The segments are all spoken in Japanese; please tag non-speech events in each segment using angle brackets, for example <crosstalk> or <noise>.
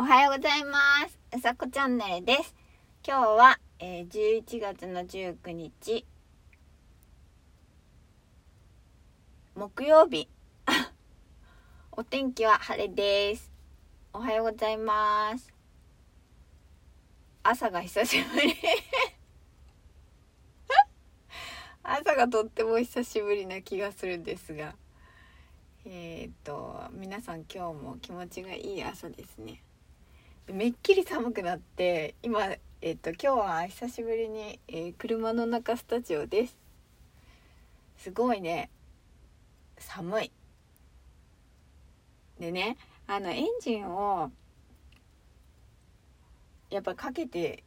おはようございます。うさこチャンネルです。今日は、えー11月の19日、木曜日。<laughs> お天気は晴れです。おはようございます。朝が久しぶり。<laughs> 朝がとっても久しぶりな気がするんですが。えーっと皆さん今日も気持ちがいい朝ですねめっきり寒くなって今えっと今日は久しぶりに、えー車の中スタジオです。すごいね。寒い。でねあのエンジンをやっぱかけて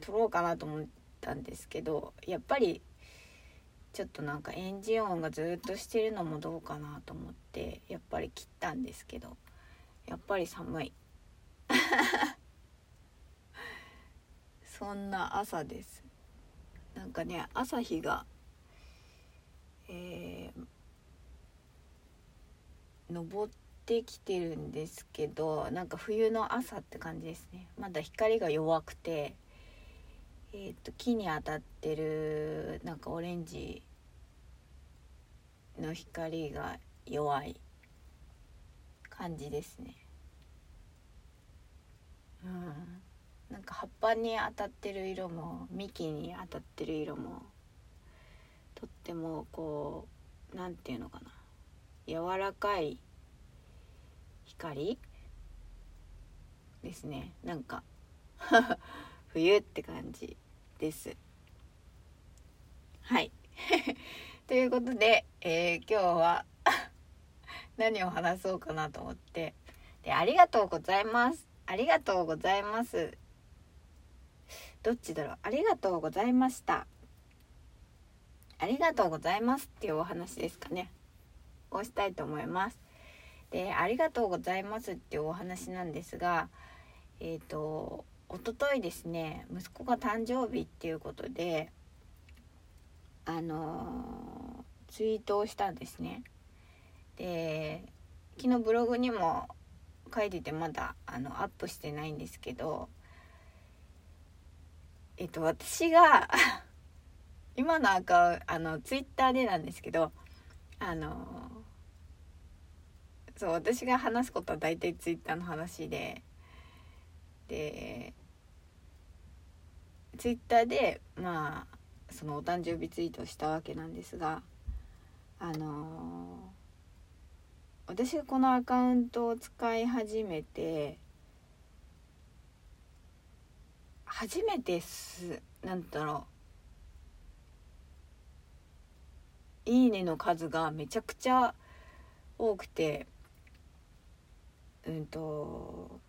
撮ろうかなと思ったんですけどやっぱりちょっとなんかエンジン音がずっとしてるのもどうかなと思ってやっぱり切ったんですけどやっぱり寒い。そんな朝です。なんかね朝日がえー、昇ってきてるんですけどなんか冬の朝って感じですね。まだ光が弱くてえー、と木に当たってるなんかオレンジの光が弱い感じですね。うん、なんか葉っぱに当たってる色も幹に当たってる色もとってもこうなんていうのかな。柔らかい光ですね。なんか <laughs> 冬って感じです。はい。<laughs> ということで、えー今日は <laughs> 何を話そうかなと思って。でありがとうございます。ありがとうございます。どっちだろう？ありがとうございました。ありがとうございますっていうお話ですかね。をしたいと思います。でありがとうございますっていうお話なんですがえっ、と一昨日ですね息子が誕生日っていうことであのーツイートをしたんですね。で昨日ブログにも書いててまだあのアップしてないんですけどえっと私が <laughs> 今のアカウあのツイッターでなんですけどあのそう私が話すことは大体ツイッターの話ででツイッターでまあそのお誕生日ツイートしたわけなんですがあの私がこのアカウントを使い始めて初めてすなんだろう。いいねの数がめちゃくちゃ多くてうんと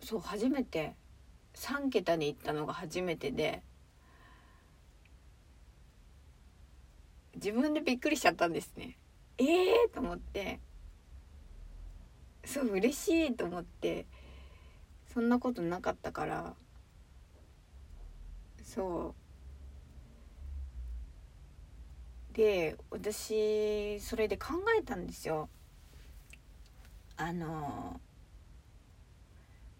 そう初めて3桁に行ったのが初めてで自分でびっくりしちゃったんですね。ええー、と思ってそう嬉しいと思ってそんなことなかったから。そう。で私それで考えたんですよ。あの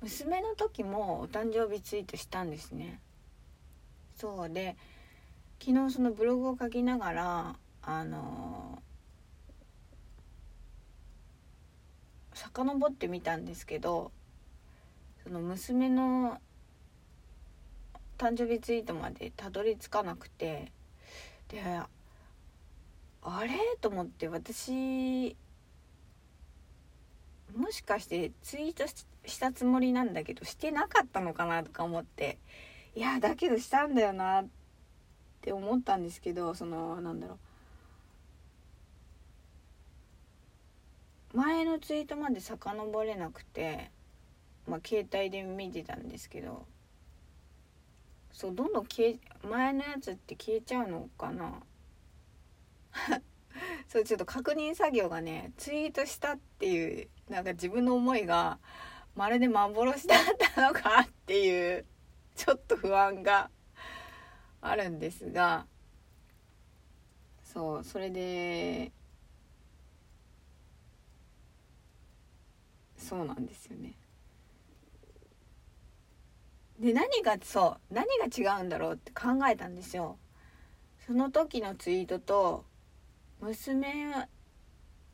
娘の時もお誕生日ツイートしたんですね。そう。で昨日そのブログを書きながらあの遡ってみたんですけどその娘の誕生日ツイートまでたどり着かなくてであれ？と思って私もしかしてツイートしたつもりなんだけどしてなかったのかなとか思っていやだけどしたんだよなって思ったんですけどそのなんだろう。前のツイートまで遡れなくてまあ携帯で見てたんですけどそうどんどん消え前のやつって消えちゃうのかな？<laughs> そうちょっと確認作業がねツイートしたっていうなんか自分の思いがまるで幻だったのかっていうちょっと不安があるんですがそうそれでそうなんですよね。で何がそう何が違うんだろうって考えたんですよ。その時のツイートと娘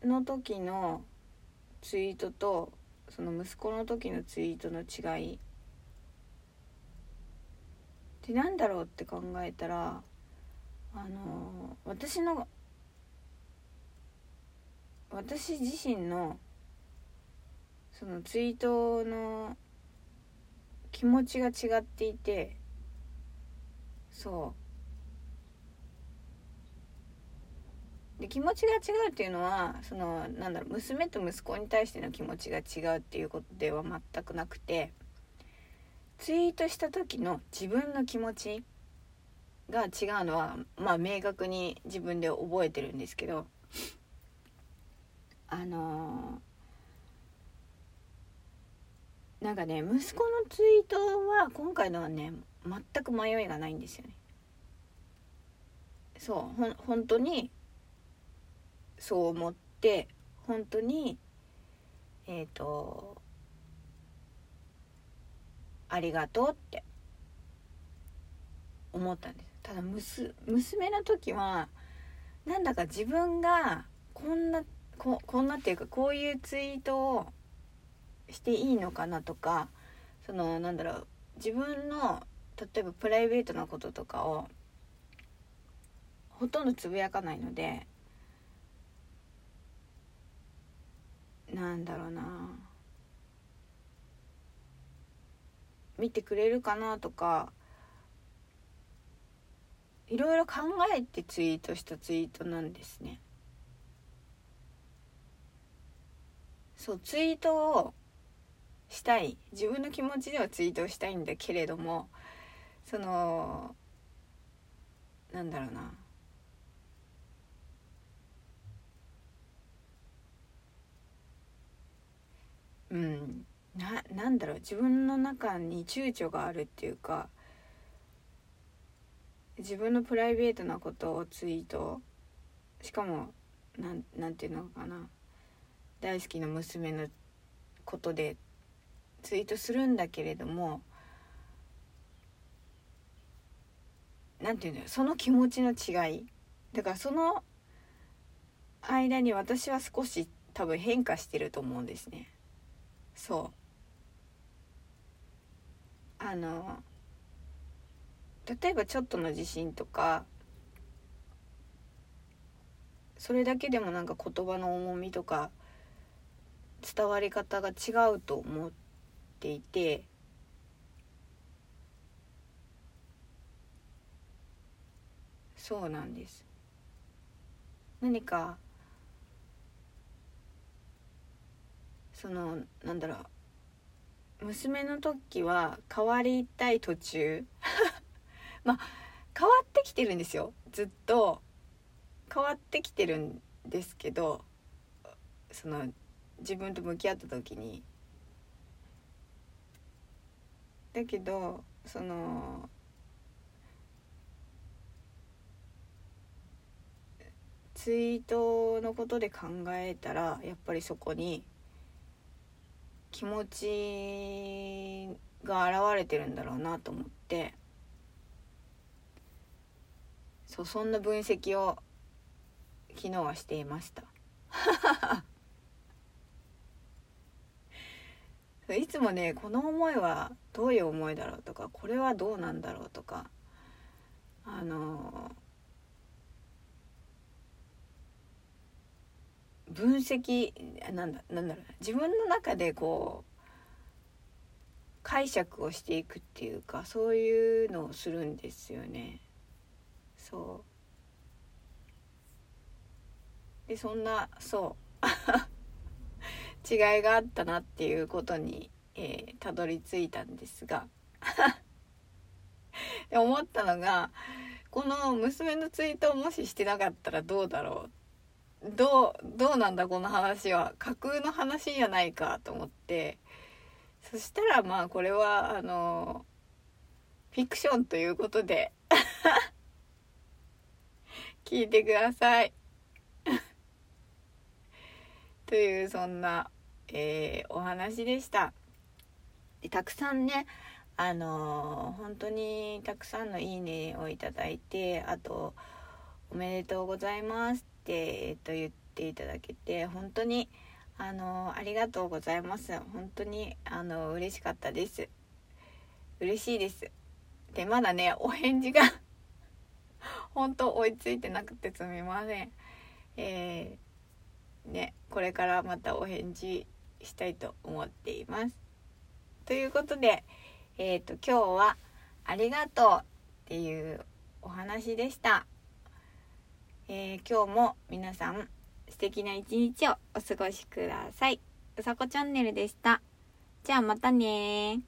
の時のツイートとその息子の時のツイートの違い。って何だろうって考えたらあの私の私自身のそのツイートの気持ちが違っていてそう。で気持ちが違うっていうのはそのなんだろう娘と息子に対しての気持ちが違うっていうことでは全くなくてツイートした時の自分の気持ちが違うのはまあ明確に自分で覚えてるんですけどあのー、なんかね息子のツイートは今回のはね全く迷いがないんですよね。そうほん本当にそう思って本当にえっ、ー、とありがとうって思ったんです。ただ娘の時はなんだか自分がこんなここんなっていうかこういうツイートをしていいのかなとかそのなんだろう自分の例えばプライベートなこととかをほとんどつぶやかないのでなんだろうな見てくれるかなとかいろいろ考えてツイートしたツイートなんですね。そうツイートをしたい。自分の気持ちではツイートしたいんだけれどもそのなんだろうな。うん。ななんだろう。自分の中に躊躇があるっていうか自分のプライベートなことをツイートしかもなんなんていうのかな。大好きな娘のことでツイートするんだけれどもなんていうのその気持ちの違い。だからその間に私は少し多分変化してると思うんですね。そう。あの例えばちょっとの地震とかそれだけでもなんか言葉の重みとか伝わり方が違うと思ってていて。そうなんです。何かそのなんだろう。娘の時は変わりたい途中。<laughs> まあ変わってきてるんですよ。ずっと。変わってきてるんですけどその自分と向き合った時に。だけどそのツイートのことで考えたらやっぱりそこに気持ちが現れてるんだろうなと思って。そうそんな分析を昨日はしていました。いつもねこの思いはどういう思いだろうとかこれはどうなんだろうとかあの分析なんだなんだろう自分の中でこう解釈をしていくっていうかそういうのをするんですよね。そうでそんなそう <laughs> 違いがあったなっていうことに、えー、たどり着いたんですが。<laughs> 思ったのがこの娘のツイートをもししてなかったらどうだろう。どうどうなんだこの話は。架空の話じゃないかと思って。そしたらまあこれはあのフィクションということで。<laughs> 聞いてください。<laughs> というそんなえー、お話でした。でたくさんねあのー、本当にたくさんの「いいね」をいただいてあと「おめでとうございます」って、えー、と言っていただけて本当にあのー、ありがとうございます。本当にあの嬉しかったです。嬉しいです。でまだねお返事が <laughs> 本当追いついてなくてすみません。えー、ねこれからまたお返事したいと思っています。ということでえっ、ー、と今日は「ありがとう」っていうお話でした、えー、今日も皆さん素敵な一日をお過ごしください。うさこチャンネルでした。じゃあまたね